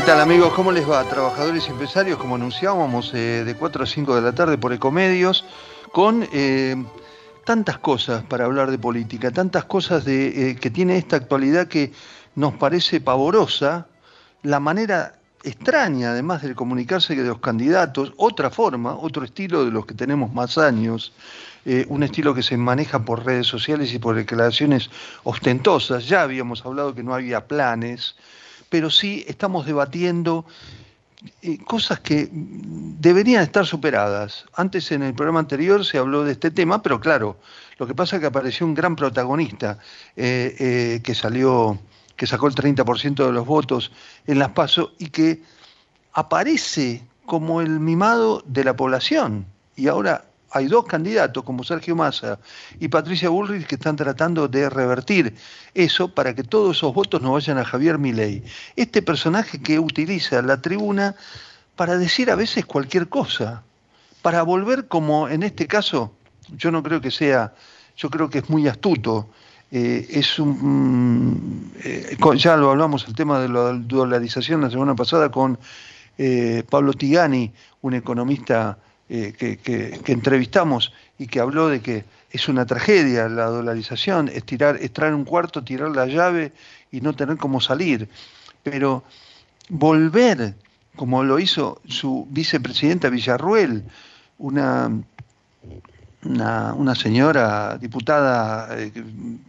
¿Qué tal amigos? ¿Cómo les va? Trabajadores y empresarios, como anunciábamos, eh, de 4 a 5 de la tarde por Ecomedios, con eh, tantas cosas para hablar de política, tantas cosas de, eh, que tiene esta actualidad que nos parece pavorosa, la manera extraña además de comunicarse de los candidatos, otra forma, otro estilo de los que tenemos más años, un estilo que se maneja por redes sociales y por declaraciones ostentosas, ya habíamos hablado que no había planes, pero sí estamos debatiendo eh, cosas que deberían estar superadas. Antes en el programa anterior se habló de este tema, pero claro, lo que pasa es que apareció un gran protagonista eh, eh, que salió, que sacó el 30% de los votos en las PASO y que aparece como el mimado de la población. Y ahora hay dos candidatos como Sergio Massa y Patricia Bullrich que están tratando de revertir eso para que todos esos votos no vayan a Javier Milei. Este personaje que utiliza la tribuna para decir a veces cualquier cosa, para volver como en este caso, yo no creo que sea, yo creo que es muy astuto. Eh, es un, eh, ya lo hablamos el tema de la dolarización la semana pasada con eh, Pablo Tigani, un economista eh, que, entrevistamos y que habló de que es una tragedia la dolarización, es tirar, en un cuarto, tirar la llave y no tener cómo salir. Pero volver, como lo hizo su vicepresidenta Villarruel, una, una, señora diputada eh,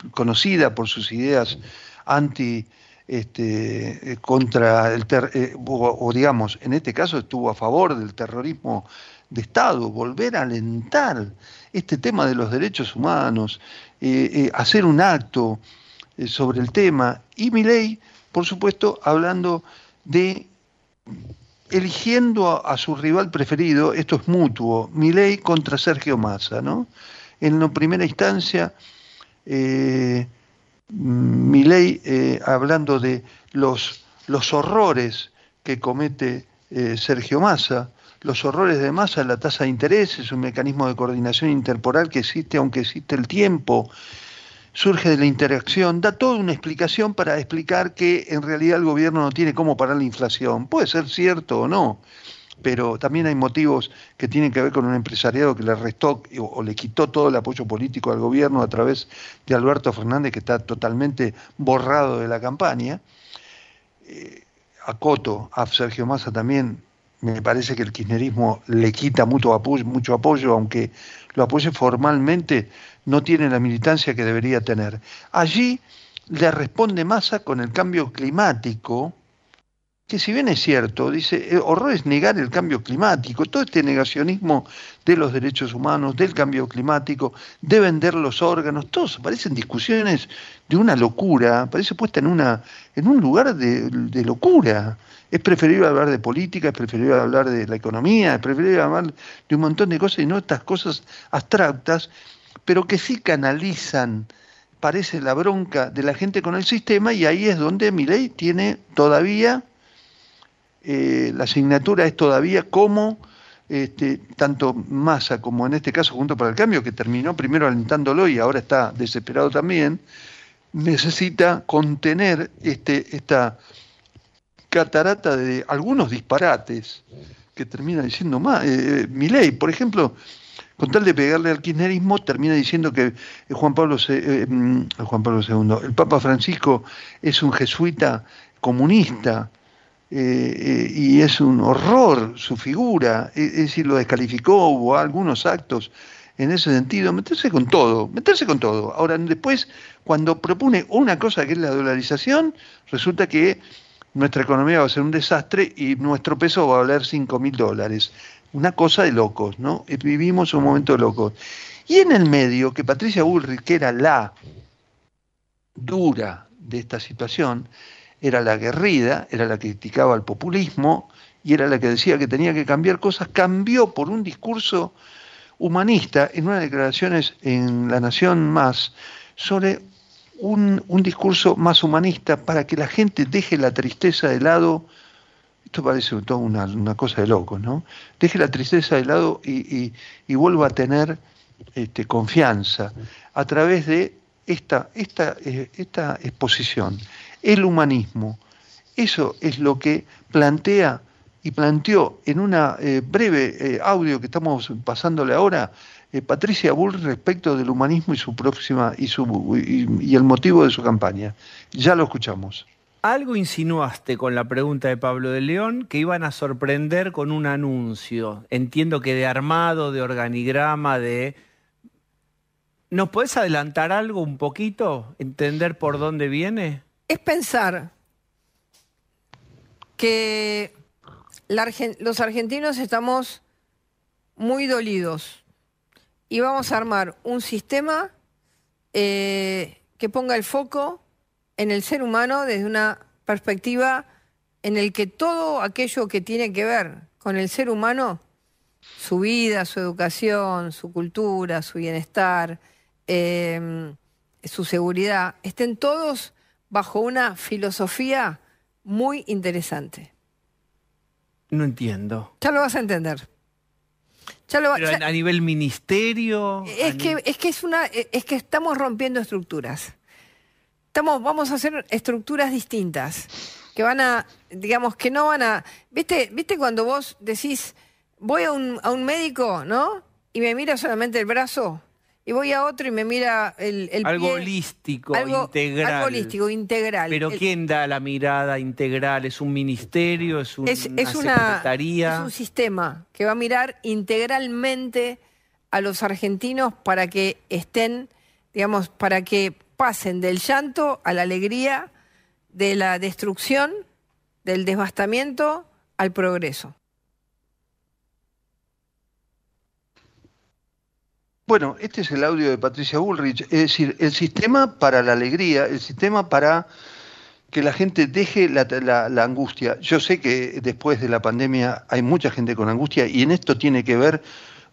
conocida por sus ideas anti este, contra el eh, o, digamos, en este caso estuvo a favor del terrorismo de Estado, volver a alentar este tema de los derechos humanos, eh, eh, hacer un acto eh, sobre el tema. Y mi ley, por supuesto, hablando de eligiendo a, su rival preferido, esto es mutuo, mi ley contra Sergio Massa, ¿no? En la primera instancia, mi ley hablando de los, los horrores que comete Sergio Massa, los horrores de masa, la tasa de interés es un mecanismo de coordinación interporal que existe aunque existe el tiempo, surge de la interacción, da toda una explicación para explicar que en realidad el gobierno no tiene cómo parar la inflación. Puede ser cierto o no, pero también hay motivos que tienen que ver con un empresariado que le restó o, le quitó todo el apoyo político al gobierno a través de Alberto Fernández, que está totalmente borrado de la campaña. Eh, a Coto, a Sergio Massa también me parece que el kirchnerismo le quita mucho apoyo, mucho apoyo, aunque lo apoye formalmente, no tiene la militancia que debería tener. Allí le responde Massa con el cambio climático, que si bien es cierto, dice, eh, horror es negar el cambio climático, todo este negacionismo de los derechos humanos, del cambio climático, de vender los órganos, todos parecen discusiones de una locura, parece puesta en, una, en un lugar de, locura. Es preferible hablar de política, es preferible hablar de la economía, es preferible hablar de un montón de cosas y no estas cosas abstractas, pero que sí canalizan, parece la bronca de la gente con el sistema y ahí es donde mi ley tiene todavía, eh, la asignatura es todavía como este, tanto Massa como en este caso Junto para el Cambio, que terminó primero alentándolo y ahora está desesperado también, necesita contener este, esta catarata de algunos disparates que termina diciendo más. Eh, ley, por ejemplo, con tal de pegarle al kirchnerismo, termina diciendo que Juan Pablo, eh, mm, Juan Pablo II, el Papa Francisco es un jesuita comunista. Eh, y es un horror su figura, es, decir, lo descalificó, hubo algunos actos en ese sentido, meterse con todo, meterse con todo. Ahora, después, cuando propone una cosa que es la dolarización, resulta que nuestra economía va a ser un desastre y nuestro peso va a valer 5 mil dólares. Una cosa de locos, ¿no? Eh, vivimos un momento de locos. Y en el medio, que Patricia Bullrich, que era la dura de esta situación, era la guerrida, era la que criticaba al populismo y era la que decía que tenía que cambiar cosas, cambió por un discurso humanista en unas declaraciones en La Nación Más sobre un, discurso más humanista para que la gente deje la tristeza de lado. Esto parece toda una, cosa de loco, ¿no? Deje la tristeza de lado y, vuelva a tener este, confianza a través de esta, esta, eh, esta exposición. El humanismo, eso es lo que plantea y planteó en una eh, breve eh, audio que estamos pasándole ahora eh, Patricia Bull respecto del humanismo y su próxima y, y, el motivo de su campaña. Ya lo escuchamos. Algo insinuaste con la pregunta de Pablo de León que iban a sorprender con un anuncio. Entiendo que de armado, de organigrama, de... ¿Nos puedes adelantar algo un poquito? ¿Entender por dónde viene? Es pensar que los argentinos estamos muy dolidos y vamos a armar un sistema eh, que ponga el foco en el ser humano desde una perspectiva en el que todo aquello que tiene que ver con el ser humano, su vida, su educación, su cultura, su bienestar, em, su seguridad, estén todos bajo una filosofía muy interesante. No entiendo. Ya lo vas a entender. Pero a nivel ministerio. Es que, es que es una, es que estamos rompiendo estructuras. Estamos, vamos a hacer estructuras distintas. Que van a, digamos, que no van a. ¿Viste, viste cuando vos decís, voy a un, a un médico, ¿no? Y me mira solamente el brazo y voy a otro y me mira el, el algo holístico, integral. Algo holístico, integral. Pero ¿quién da la mirada integral? ¿Es un ministerio? ¿Es, una, secretaría? Es un sistema que va a mirar integralmente a los argentinos para que estén, digamos, para que pasen del llanto a la alegría, de la destrucción, del devastamiento al progreso. Bueno, este es el audio de Patricia Bullrich, es decir, el sistema para la alegría, el sistema para que la gente deje la, angustia. Yo sé que después de la pandemia hay mucha gente con angustia y en esto tiene que ver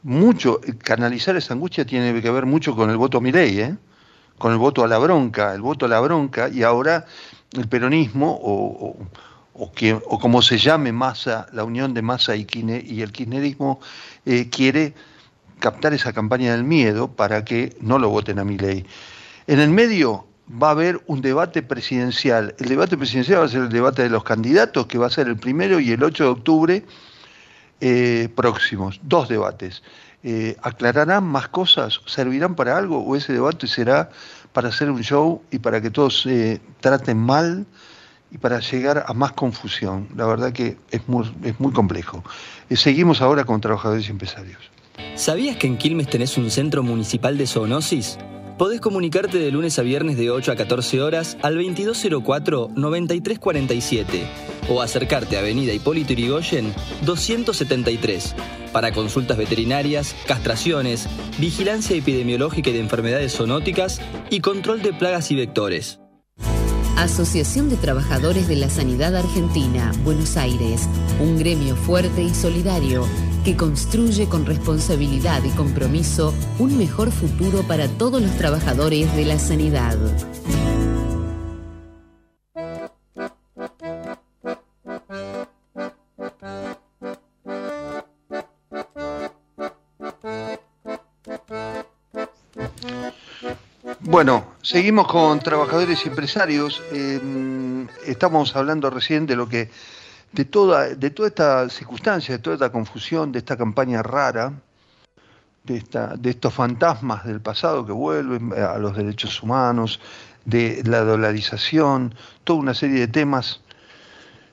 mucho, canalizar esa angustia tiene que ver mucho con el voto a Milei, ¿eh? con el voto a la bronca, el voto a la bronca y ahora el peronismo o, o, como se llame Massa, la unión de Massa y, y el kirchnerismo eh, quiere captar esa campaña del miedo para que no lo voten a mi ley. En el medio va a haber un debate presidencial. El debate presidencial va a ser el debate de los candidatos, que va a ser el primero y el 8 de octubre eh, próximos. Dos debates. Eh, ¿Aclararán más cosas? ¿Servirán para algo? ¿O ese debate será para hacer un show y para que todos se traten mal y para llegar a más confusión? La verdad que es muy, es muy complejo. Eh, seguimos ahora con trabajadores y empresarios. ¿Sabías que en Quilmes tenés un centro municipal de zoonosis? Podés comunicarte de lunes a viernes de 8 a 14 horas al 2204-9347 o acercarte a Avenida Hipólito Yrigoyen 273 para consultas veterinarias, castraciones, vigilancia epidemiológica y de enfermedades zoonóticas y control de plagas y vectores. Asociación de Trabajadores de la Sanidad Argentina, Buenos Aires, un gremio fuerte y solidario que construye con responsabilidad y compromiso un mejor futuro para todos los trabajadores de la sanidad. Bueno, seguimos con trabajadores y empresarios. Eh, estamos hablando recién de lo que de toda, de toda esta circunstancia, de toda esta confusión, de esta campaña rara, de, esta, de estos fantasmas del pasado que vuelven a los derechos humanos, de la dolarización, toda una serie de temas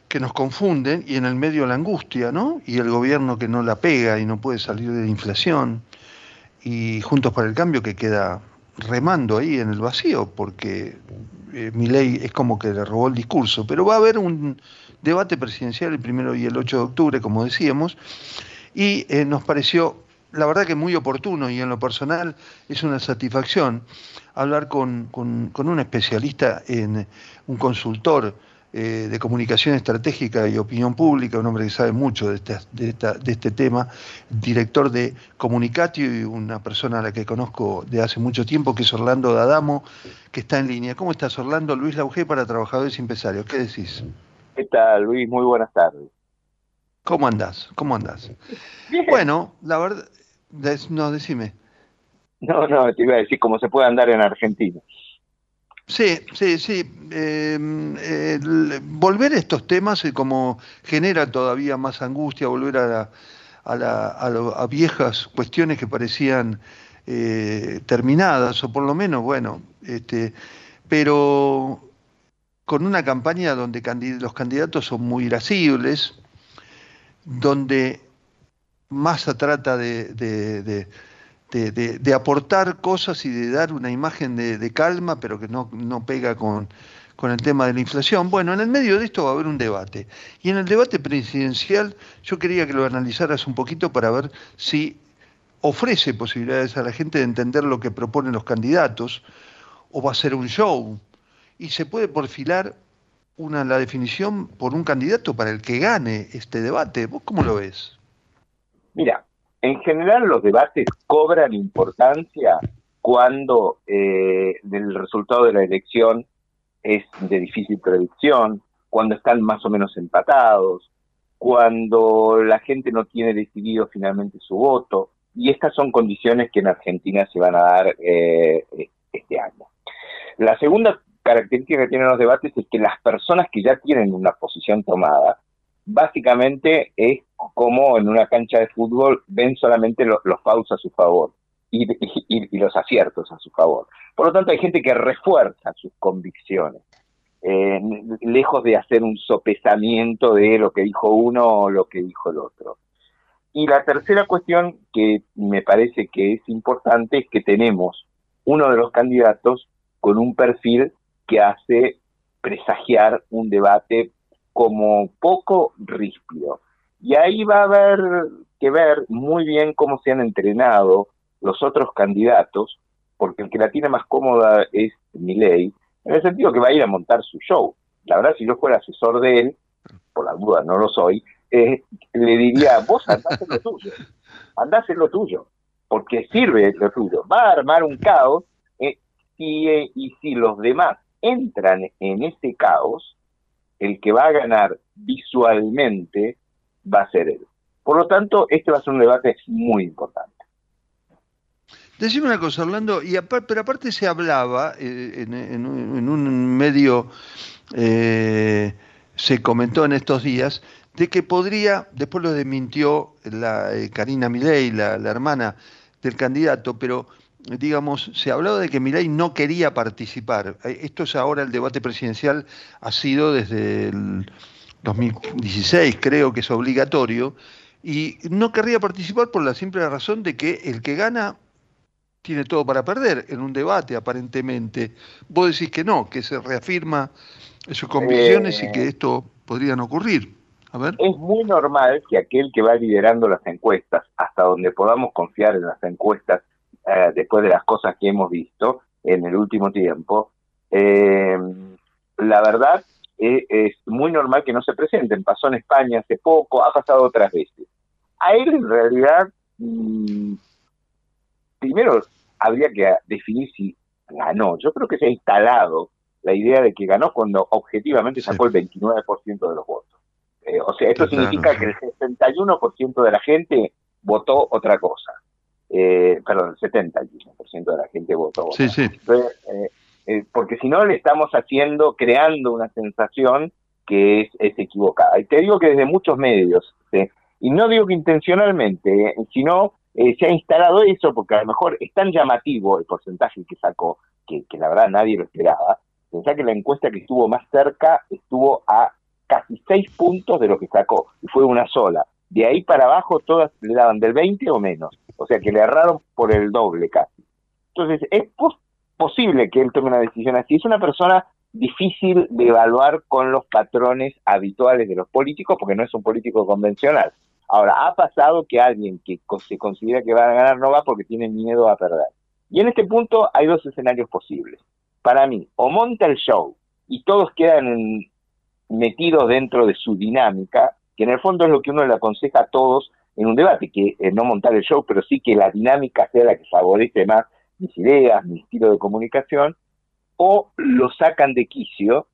que nos confunden y en el medio la angustia, ¿no? Y el gobierno que no la pega y no puede salir de la inflación y Juntos para el Cambio que queda remando ahí en el vacío porque eh, mi ley es como que le robó el discurso, pero va a haber un debate presidencial el primero y el 8 de octubre, como decíamos, y eh, nos pareció, la verdad que muy oportuno y en lo personal es una satisfacción hablar con, un especialista, en un consultor eh, de comunicación estratégica y opinión pública, un hombre que sabe mucho de, de, este tema, director de Comunicatio y una persona a la que conozco de hace mucho tiempo, que es Orlando D'Adamo, que está en línea. ¿Cómo estás, Orlando? Luis Lauge para Trabajadores y Empresarios. ¿Qué decís? ¿Qué tal, Luis? Muy buenas tardes. ¿Cómo andás? ¿Cómo andás? Bueno, la verdad, no, decime. No, no, te iba a decir cómo se puede andar en Argentina. Sí, sí, sí. Eh, volver a estos temas eh, como genera todavía más angustia, volver a, viejas cuestiones que parecían eh, terminadas, o por lo menos, bueno, este, pero con una campaña donde los candidatos son muy irascibles, donde Massa trata de de, aportar cosas y de dar una imagen de, calma, pero que no, pega con, con, el tema de la inflación. Bueno, en el medio de esto va a haber un debate. Y en el debate presidencial yo quería que lo analizaras un poquito para ver si ofrece posibilidades a la gente de entender lo que proponen los candidatos o va a ser un show. Y se puede porfilar una, la definición por un candidato para el que gane este debate. ¿Vos cómo lo ves? Mira, en general los debates cobran importancia cuando eh, el resultado de la elección es de difícil predicción, cuando están más o menos empatados, cuando la gente no tiene decidido finalmente su voto, y estas son condiciones que en Argentina se van a dar eh, este año. La segunda característica que tienen los debates es que las personas que ya tienen una posición tomada básicamente es como en una cancha de fútbol ven solamente los fouls a su favor y, los aciertos a su favor. Por lo tanto, hay gente que refuerza sus convicciones, eh, lejos de hacer un sopesamiento de lo que dijo uno o lo que dijo el otro. Y la tercera cuestión que me parece que es importante es que tenemos uno de los candidatos con un perfil que hace presagiar un debate como poco ríspido. Y ahí va a haber que ver muy bien cómo se han entrenado los otros candidatos, porque el que la tiene más cómoda es Milei, en el sentido que va a ir a montar su show. La verdad, si yo fuera asesor de él, por la duda no lo soy, eh, le diría, vos andás en lo tuyo, andás en lo tuyo, porque sirve lo tuyo. Va a armar un caos eh, y, eh, y si los demás entran en ese caos, el que va a ganar visualmente va a ser él. Por lo tanto, este va a ser un debate muy importante. Decime una cosa, Orlando, y pero aparte se hablaba eh, en, un, medio, eh, se comentó en estos días, de que podría, después lo desmintió la eh, Karina Milei, la, hermana del candidato, pero digamos, se hablaba de que Milei no quería participar. Esto es ahora el debate presidencial, ha sido desde el 2016, creo que es obligatorio, y no querría participar por la simple razón de que el que gana tiene todo para perder en un debate, aparentemente. Vos decís que no, que se reafirma sus convicciones y que eh. esto podría no ocurrir. A ver. Es muy normal que aquel que va liderando las encuestas, hasta donde podamos confiar en las encuestas, eh, después de las cosas que hemos visto en el último tiempo, eh, la verdad eh, es muy normal que no se presenten. Pasó en España hace poco, ha pasado otras veces. A él en realidad, mm, primero habría que definir si ganó. Yo creo que se ha instalado la idea de que ganó cuando objetivamente sacó el 29% de los votos. o sea, esto significa que el 61% de la gente votó otra cosa eh, perdón, el 71% de la gente votó. Sí, sí. Eh, eh, porque si no le estamos haciendo, creando una sensación que es, es equivocada. Y te digo que desde muchos medios, y no digo que intencionalmente, eh, sino se ha instalado eso porque a lo mejor es tan llamativo el porcentaje que sacó, que, que la verdad nadie lo esperaba. Pensá que la encuesta que estuvo más cerca estuvo a casi seis puntos de lo que sacó, y fue una sola. De ahí para abajo todas le daban del 20 o menos. O sea que le erraron por el doble casi. Entonces, es posible que él tome una decisión así. Es una persona difícil de evaluar con los patrones habituales de los políticos porque no es un político convencional. Ahora, ha pasado que alguien que se considera que va a ganar no va porque tiene miedo a perder. Y en este punto hay dos escenarios posibles. Para mí, o monta el show y todos quedan metidos dentro de su dinámica, que en el fondo es lo que uno le aconseja a todos en un debate, que no montar el show, pero sí que la dinámica sea la que favorece más mis ideas, mi estilo de comunicación, o lo sacan de quicio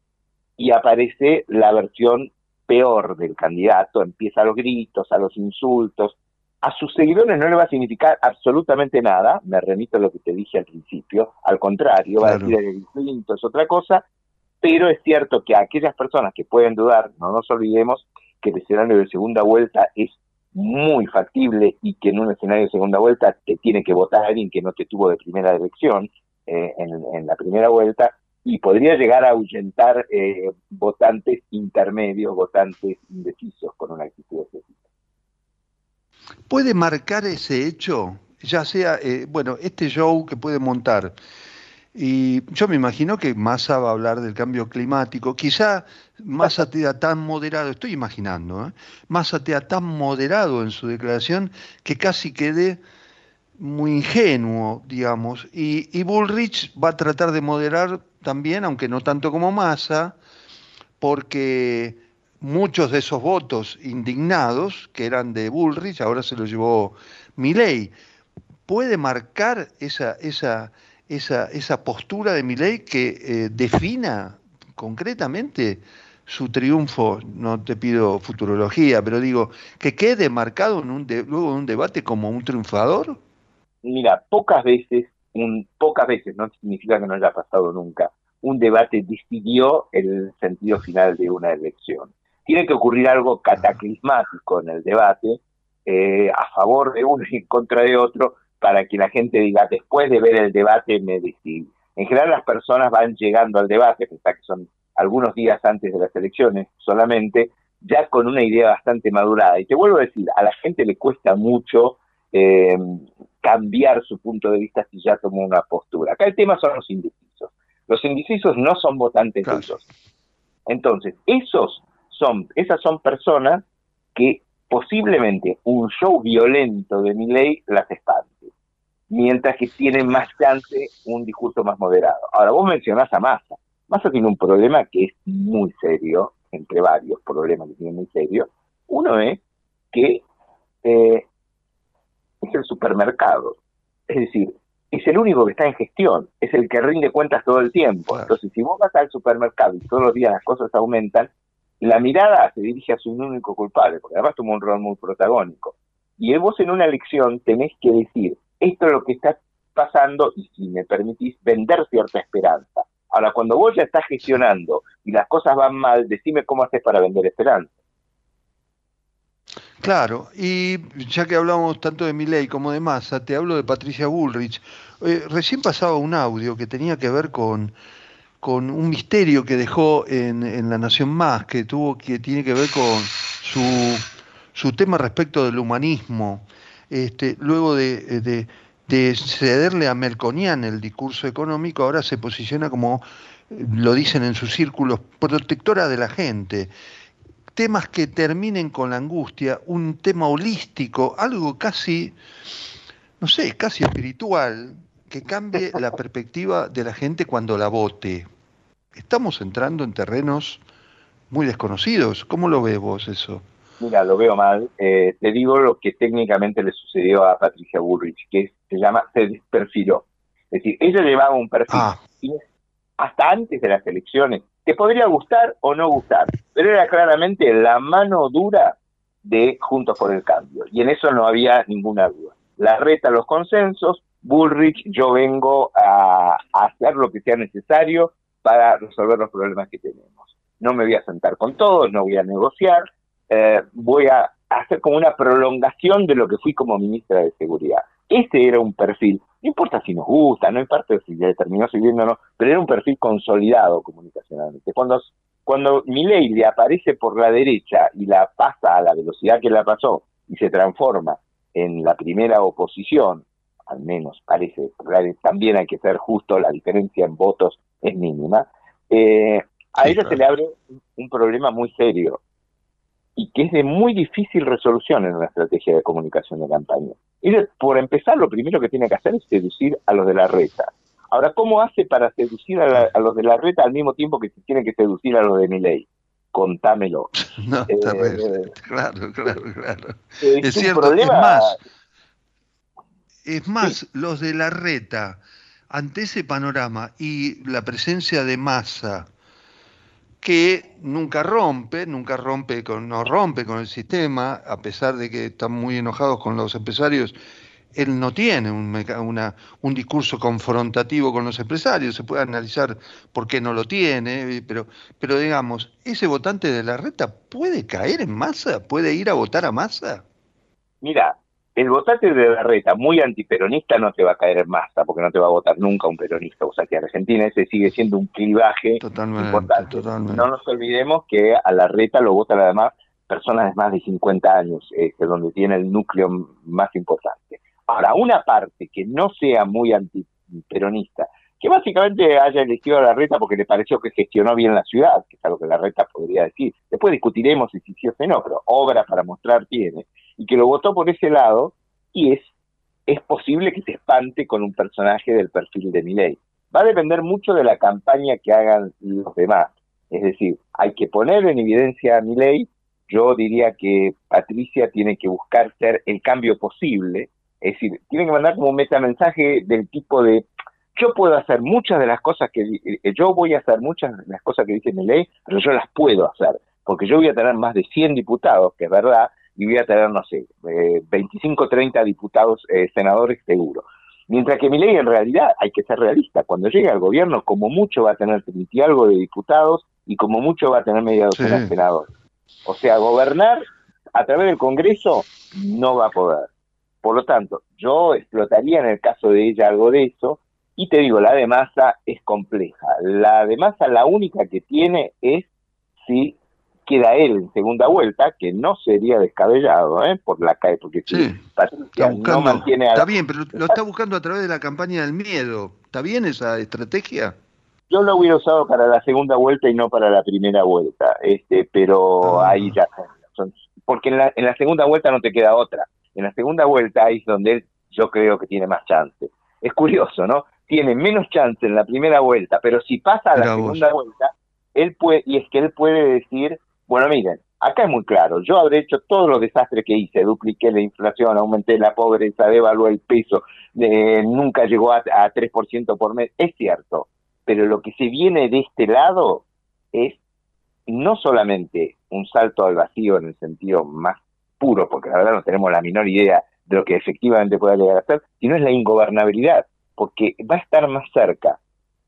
y aparece la versión peor del candidato, empieza a los gritos, a los insultos. A sus seguidores no le va a significar absolutamente nada, me remito a lo que te dije al principio, al contrario, va a decir el distinto, es otra cosa, pero es cierto que a aquellas personas que pueden dudar, no nos olvidemos que el escenario de segunda vuelta es muy factible y que en un escenario de segunda vuelta te tiene que votar alguien que no te tuvo de primera elección eh, en, la primera vuelta y podría llegar a ahuyentar eh, votantes intermedios, votantes indecisos con una actitud específica. ¿Puede marcar ese hecho? Ya sea, eh, bueno, este show que puede montar y yo me imagino que Massa va a hablar del cambio climático. Quizá Massa sea tan moderado, estoy imaginando, ¿eh? Massa sea tan moderado en su declaración que casi quede muy ingenuo, digamos. Y, y, Bullrich va a tratar de moderar también, aunque no tanto como Massa, porque muchos de esos votos indignados, que eran de Bullrich, ahora se los llevó Milley. ¿Puede marcar esa, esa esa, esa postura de ley que eh, defina concretamente su triunfo, no te pido futurología, pero digo, que quede marcado en un luego de un debate como un triunfador? Mira, pocas veces, un, pocas veces, no significa que no haya pasado nunca, un debate decidió el sentido final de una elección. Tiene que ocurrir algo cataclismático en el debate, eh, a favor de uno y en contra de otro, para que la gente diga, después de ver el debate me decidí. En general las personas van llegando al debate, que son algunos días antes de las elecciones solamente, ya con una idea bastante madurada. Y te vuelvo a decir, a la gente le cuesta mucho eh, cambiar su punto de vista si ya tomó una postura. Acá el tema son los indecisos. Los indecisos no son votantes esos. Entonces, esos son, esas son personas que posiblemente un show violento de mi ley las espante mientras que tiene más chance un discurso más moderado. Ahora, vos mencionás a Massa. Massa tiene un problema que es muy serio, entre varios problemas que tiene muy serio. Uno es que eh, es el supermercado. Es decir, es el único que está en gestión, es el que rinde cuentas todo el tiempo. Entonces, si vos vas al supermercado y todos los días las cosas aumentan, la mirada se dirige a su único culpable, porque además toma un rol muy protagónico. Y vos en una elección tenés que decir, esto es lo que está pasando y si me permitís vender cierta esperanza. Ahora, cuando vos ya estás gestionando y las cosas van mal, decime cómo haces para vender esperanza. Claro, y ya que hablamos tanto de Milei como de Massa, te hablo de Patricia Bullrich. Eh, recién pasaba un audio que tenía que ver con, con un misterio que dejó en, en, La Nación Más, que tuvo que tiene que ver con su, su tema respecto del humanismo este, luego de, cederle a Melconian el discurso económico, ahora se posiciona como, lo dicen en sus círculos, protectora de la gente. Temas que terminen con la angustia, un tema holístico, algo casi, no sé, casi espiritual, que cambie la perspectiva de la gente cuando la vote. Estamos entrando en terrenos muy desconocidos. ¿Cómo lo ves vos eso? mira, lo veo mal, eh, te digo lo que técnicamente le sucedió a Patricia Bullrich, que se llama, se desperfiló. Es decir, ella llevaba un perfil ah. hasta antes de las elecciones, te podría gustar o no gustar, pero era claramente la mano dura de Juntos por el Cambio, y en eso no había ninguna duda. La reta los consensos, Bullrich, yo vengo a hacer lo que sea necesario para resolver los problemas que tenemos. No me voy a sentar con todos, no voy a negociar, eh, voy a hacer como una prolongación de lo que fui como ministra de Seguridad. Este era un perfil, no importa si nos gusta, no importa si ya terminó sirviendo o no, pero era un perfil consolidado comunicacionalmente. Cuando, cuando ley le aparece por la derecha y la pasa a la velocidad que la pasó y se transforma en la primera oposición, al menos parece, también hay que ser justo, la diferencia en votos es mínima, eh, a ella se le abre un problema muy serio, y que es de muy difícil resolución en una estrategia de comunicación de campaña. Y por empezar, lo primero que tiene que hacer es seducir a los de la reta. Ahora, ¿cómo hace para seducir a, los de la reta al mismo tiempo que se tiene que seducir a los de Miley? contámelo. No, Eh, terrible. claro, claro, claro. Es, cierto, problema- es más, es más, los de la reta, ante ese panorama y la presencia de masa, que nunca rompe, nunca rompe con, no rompe con el sistema, a pesar de que están muy enojados con los empresarios, él no tiene un, meca- una- un discurso confrontativo con los empresarios, se puede analizar por qué no lo tiene, eh, pero, pero digamos, ese votante de la reta puede caer en masa, puede ir a votar a masa. Mira, el votante de la reta muy antiperonista no te va a caer en masa, porque no te va a votar nunca un peronista. O sea que Argentina ese sigue siendo un clivaje Totalmente, importante. totalmente. No nos olvidemos que a la reta lo votan además personas de más de 50 años, este, donde tiene el núcleo más importante. Ahora, una parte que no sea muy antiperonista, que básicamente haya elegido a la reta porque le pareció que gestionó bien la ciudad, que es algo que la reta podría decir. Después discutiremos si sí o si no, pero obra para mostrar tiene, y que lo votó por ese lado, y es, es posible que se espante con un personaje del perfil de Milei. Va a depender mucho de la campaña que hagan los demás. Es decir, hay que poner en evidencia a Milei. Yo diría que Patricia tiene que buscar ser el cambio posible. Es decir, tiene que mandar como un metamensaje del tipo de yo puedo hacer muchas de las cosas que eh, yo voy a hacer muchas de las cosas que dice Milei, pero yo las puedo hacer, porque yo voy a tener más de 100 diputados, que es verdad, y voy a tener, no sé, eh, 25, 30 diputados, eh, senadores seguro. Mientras que Milei en realidad, hay que ser realista, cuando llegue al gobierno, como mucho va a tener 30 y algo de diputados y como mucho va a tener media docena Sí. de senadores. O sea, gobernar a través del Congreso no va a poder. Por lo tanto, yo explotaría en el caso de ella algo de eso, y te digo, la de masa es compleja. La de masa, la única que tiene es si queda él en segunda vuelta, que no sería descabellado, ¿eh? Por la calle, porque si Sí, Patricia no buscando, mantiene a está bien, pero lo está buscando a través de la campaña del miedo. ¿Está bien esa estrategia? Yo lo hubiera usado para la segunda vuelta y no para la primera vuelta, este, pero Ah. ahí ya son- porque en la, en la segunda vuelta no te queda otra. En la segunda vuelta ahí es donde él, yo creo que tiene más chance. Es curioso, ¿no? Tiene menos chance en la primera vuelta, pero si pasa a la vos. segunda vuelta, él puede, y es que él puede decir, bueno, miren, acá es muy claro, yo habré hecho todos los desastres que hice, dupliqué la inflación, aumenté la pobreza, devalué el peso, nunca llegó a, a 3% por mes, es cierto, pero lo que se viene de este lado es no solamente un salto al vacío en el sentido más puro, porque la verdad no tenemos la menor idea de lo que efectivamente pueda llegar a ser, sino es la ingobernabilidad, porque va a estar más cerca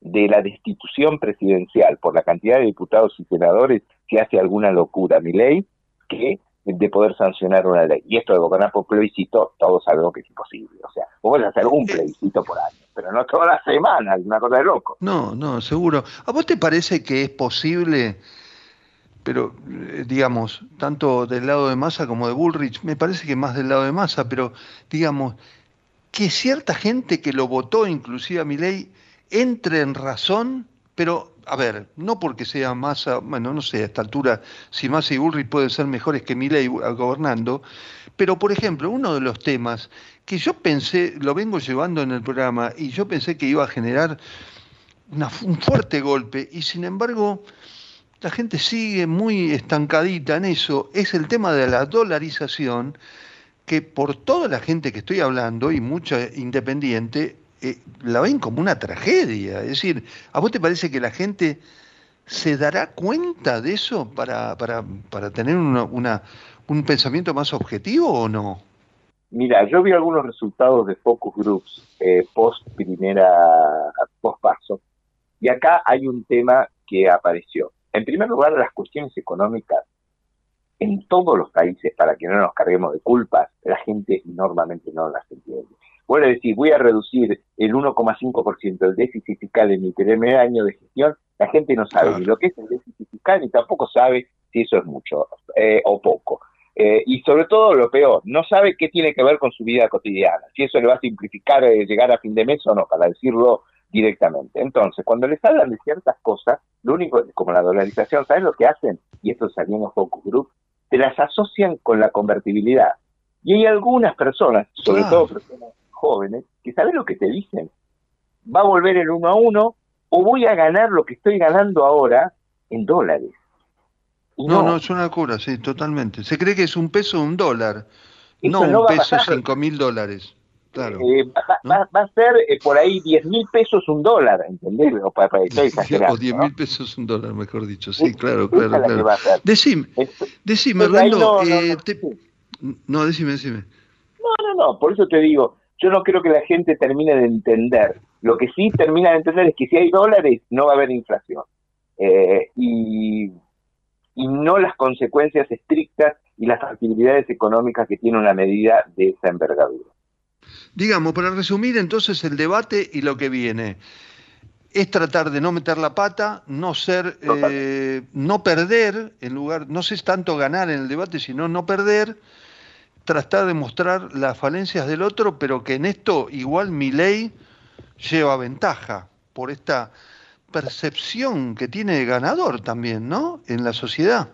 de la destitución presidencial por la cantidad de diputados y senadores que hace alguna locura mi ley que de poder sancionar una ley. Y esto de gobernar por plebiscito, todos sabemos que es imposible. O sea, vos podés hacer un plebiscito por año, pero no todas las semanas, una cosa de loco. No, no, seguro. ¿A vos te parece que es posible, pero eh, digamos, tanto del lado de Massa como de Bullrich, me parece que más del lado de Massa, pero digamos, que cierta gente que lo votó, inclusive a Milei, entre en razón, pero a ver, no porque sea Massa, bueno, no sé a esta altura si Massa y Bullrich pueden ser mejores que Milei gobernando, pero por ejemplo, uno de los temas que yo pensé, lo vengo llevando en el programa, y yo pensé que iba a generar un fuerte golpe, y sin embargo la gente sigue muy estancadita en eso, es el tema de la dolarización, que por toda la gente que estoy hablando, y mucha independiente, eh, la ven como una tragedia. Es decir, ¿a vos te parece que la gente se dará cuenta de eso para, para, para tener una, una, un pensamiento más objetivo o no? Mira, yo vi algunos resultados de focus groups eh, post primera, post paso, y acá hay un tema que apareció. En primer lugar, las cuestiones económicas en todos los países, para que no nos carguemos de culpas, la gente normalmente no las entiende. Vuelvo a decir, voy a reducir el 1,5% del déficit fiscal en mi primer año de gestión, la gente no sabe Claro. ni lo que es el déficit fiscal ni tampoco sabe si eso es mucho eh, o poco. Eh, y sobre todo lo peor, no sabe qué tiene que ver con su vida cotidiana, si eso le va a simplificar eh, llegar a fin de mes o no, para decirlo directamente. Entonces, cuando les hablan de ciertas cosas, lo único, como la dolarización, ¿saben lo que hacen? Y esto salió en los focus group, se las asocian con la convertibilidad. Y hay algunas personas, sobre Claro. todo personas jóvenes, que saben lo que te dicen. Va a volver el uno a uno o voy a ganar lo que estoy ganando ahora en dólares. No, no, es una locura, sí, totalmente. Se cree que es un peso un dólar, no un peso cinco mil dólares. Claro. Eh, va, a ser eh, por ahí 10 mil pesos un dólar, ¿entendés? O, para, o 10 mil pesos un dólar, mejor dicho. Sí, claro, claro, claro. Decime, decime, Orlando. No, decime, decime. No, no, no, por eso te digo, yo no creo que la gente termine de entender. Lo que sí termina de entender es que si hay dólares, no va a haber inflación. Eh, y, y no las consecuencias estrictas y las actividades económicas que tiene una medida de esa envergadura. Digamos, para resumir entonces el debate y lo que viene, es tratar de no meter la pata, no ser, eh, no perder, en lugar, no sé tanto ganar en el debate, sino no perder, tratar de mostrar las falencias del otro, pero que en esto igual mi ley lleva ventaja por esta percepción que tiene de ganador también, ¿no? En la sociedad.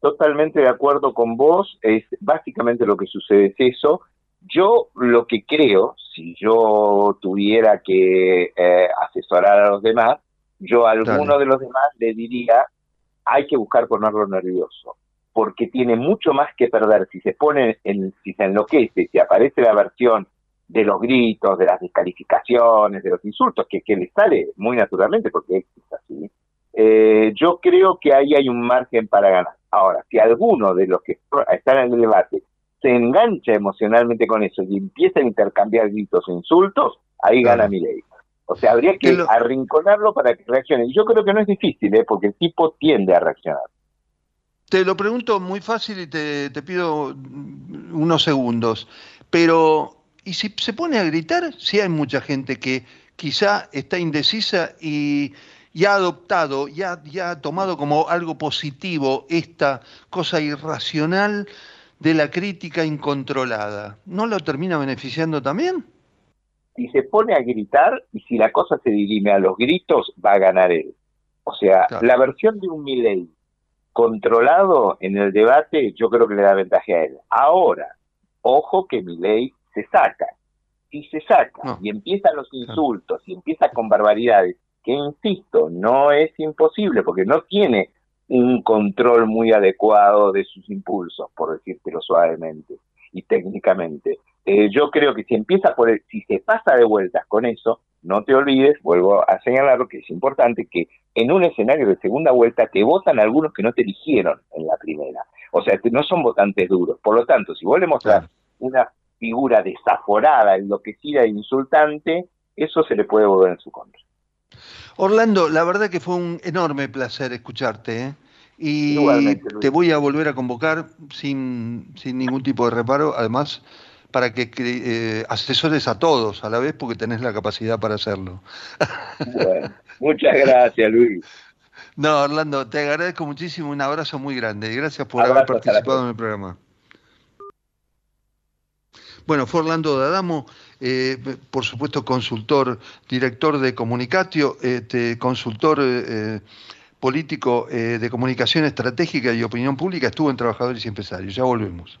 Totalmente de acuerdo con vos, es básicamente lo que sucede es eso, yo lo que creo, si yo tuviera que eh, asesorar a los demás, yo a alguno de los demás le diría, hay que buscar ponerlo nervioso, porque tiene mucho más que perder si se pone, en, si se enloquece, si aparece la versión de los gritos, de las descalificaciones, de los insultos, que, que le sale muy naturalmente, porque es así. Eh, yo creo que ahí hay un margen para ganar. Ahora, si alguno de los que están en el debate se engancha emocionalmente con eso y empieza a intercambiar gritos e insultos, ahí gana mi ley. O sea, habría que arrinconarlo para que reaccione. Y yo creo que no es difícil, ¿eh? porque el tipo tiende a reaccionar. Te lo pregunto muy fácil y te, pido unos segundos. Pero, ¿y si se pone a gritar? Si hay mucha gente que quizá está indecisa y, ha adoptado, ya, ya ha tomado como algo positivo esta cosa irracional de la crítica incontrolada, ¿no lo termina beneficiando también? Si se pone a gritar y si la cosa se dirime a los gritos, va a ganar él. O sea, la versión de un Milley controlado en el debate, yo creo que le da ventaja a él. Ahora, ojo que Milley se saca. Si se saca y empiezan los insultos y empieza con barbaridades, que insisto, no es imposible porque no tiene un control muy adecuado de sus impulsos, por decírtelo suavemente y técnicamente. Eh, yo creo que si empieza por el, si se pasa de vueltas con eso, no te olvides, vuelvo a señalar que es importante que en un escenario de segunda vuelta te votan algunos que no te eligieron en la primera. O sea, que no son votantes duros. Por lo tanto, si vos le mostrás una figura desaforada, enloquecida e insultante, eso se le puede volver en su contra. Orlando, la verdad que fue un enorme placer escucharte. ¿eh? Y te voy a volver a convocar sin, sin ningún tipo de reparo, además para que eh, asesores a todos a la vez porque tenés la capacidad para hacerlo. muchas gracias, Luis. No, Orlando, te agradezco muchísimo, un abrazo muy grande y gracias por haber participado en el programa. Bueno, fue Orlando D'Adamo, eh, por supuesto consultor, director de Comunicatio, este, consultor eh, político eh, de comunicación estratégica y opinión pública, estuvo en Trabajadores y Empresarios. Ya volvemos.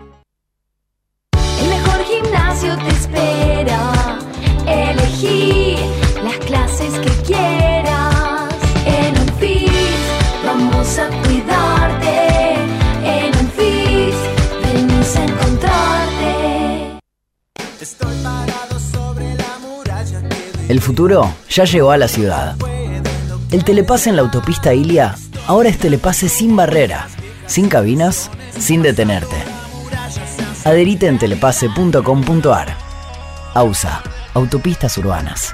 El futuro ya llegó a la ciudad. El telepase en la autopista Ilia ahora es telepase sin barrera, sin cabinas, sin detenerte. Adherite en telepase.com.ar. AUSA Autopistas Urbanas.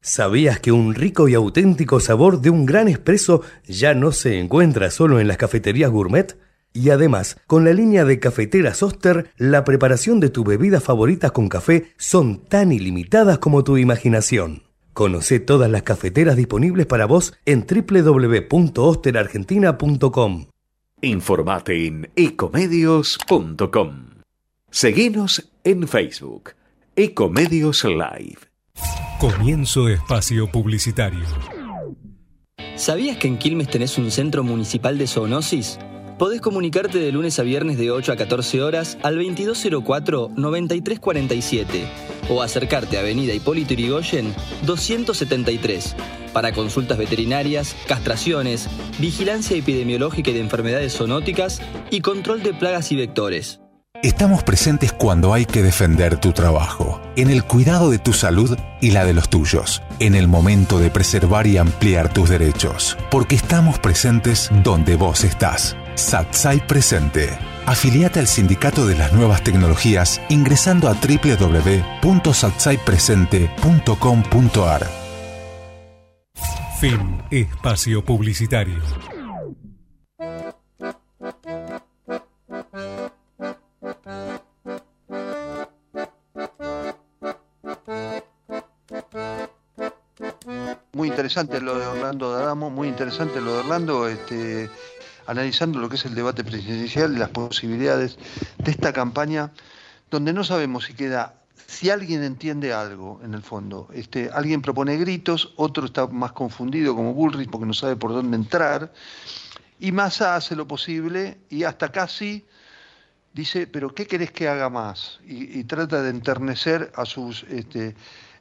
¿Sabías que un rico y auténtico sabor de un gran espresso ya no se encuentra solo en las cafeterías gourmet? Y además, con la línea de cafeteras Oster, la preparación de tu bebida favorita con café son tan ilimitadas como tu imaginación. Conoce todas las cafeteras disponibles para vos en www.osterargentina.com. Informate en ecomedios.com. Seguinos en Facebook, Ecomedios Live. Comienzo espacio publicitario. ¿Sabías que en Quilmes tenés un centro municipal de zoonosis? Podés comunicarte de lunes a viernes de 8 a 14 horas al 2204-9347 o acercarte a Avenida Hipólito Yrigoyen 273 para consultas veterinarias, castraciones, vigilancia epidemiológica y de enfermedades zoonóticas y control de plagas y vectores. Estamos presentes cuando hay que defender tu trabajo, en el cuidado de tu salud y la de los tuyos, en el momento de preservar y ampliar tus derechos, porque estamos presentes donde vos estás. Satsai Presente. Afiliate al Sindicato de las Nuevas Tecnologías ingresando a www.satsaipresente.com.ar. Fin espacio publicitario. Muy interesante lo de Orlando D'Adamo, muy interesante lo de Orlando, este, analizando lo que es el debate presidencial y las posibilidades de esta campaña, donde no sabemos si queda, si alguien entiende algo en el fondo. Este, alguien propone gritos, otro está más confundido como Bullrich porque no sabe por dónde entrar, y Massa hace lo posible y hasta casi dice, pero ¿qué querés que haga más? Y, trata de enternecer a sus, este,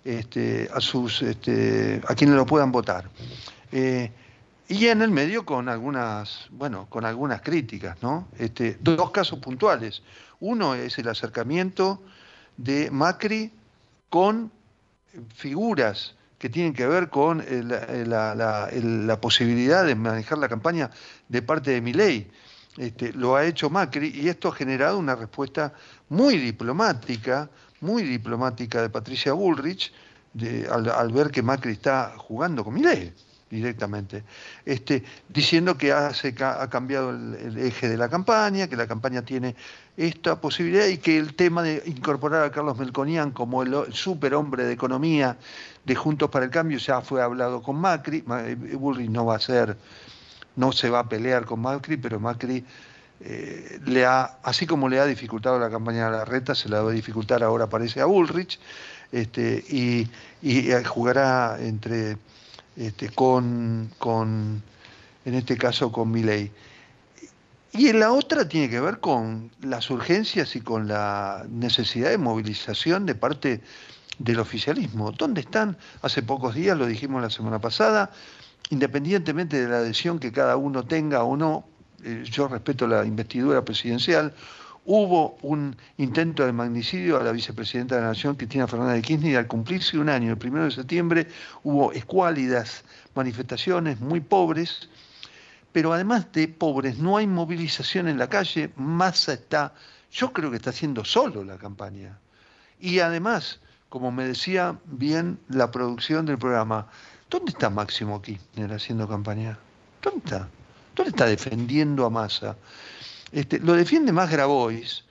este, a sus, este, a quienes lo puedan votar. Eh, y en el medio con algunas, bueno, con algunas críticas, ¿no? Este, dos casos puntuales. Uno es el acercamiento de Macri con figuras que tienen que ver con la- el- la posibilidad de manejar la campaña de parte de Milei. Este, lo ha hecho Macri y esto ha generado una respuesta muy diplomática, muy diplomática de Patricia Bullrich, de- al, al ver que Macri está jugando con Milei directamente, este, diciendo que hace, ha cambiado el, eje de la campaña, que la campaña tiene esta posibilidad y que el tema de incorporar a Carlos Melconian como el, superhombre de economía de Juntos para el Cambio ya fue hablado con Macri, Ma- eh, Bullrich no va a ser, no se va a pelear con Macri, pero Macri eh, le ha, así como le ha dificultado la campaña de la reta, se la va a dificultar ahora parece a Bullrich, este, y, y, eh, jugará entre este, con, con, en este caso con Milei. Y en la otra tiene que ver con las urgencias y con la necesidad de movilización de parte del oficialismo. ¿Dónde están? Hace pocos días, lo dijimos la semana pasada, independientemente de la adhesión que cada uno tenga o no, eh, yo respeto la investidura presidencial, hubo un intento de magnicidio a la vicepresidenta de la Nación, Cristina Fernández de Kirchner, y al cumplirse un año, el primero de septiembre, hubo escuálidas manifestaciones muy pobres, pero además de pobres, no hay movilización en la calle, Massa está, yo creo que está haciendo solo la campaña. Y además, como me decía bien la producción del programa, ¿dónde está Máximo Kirchner haciendo campaña? ¿Dónde está? ¿Dónde está defendiendo a Massa? Este, lo defiende más Grabois,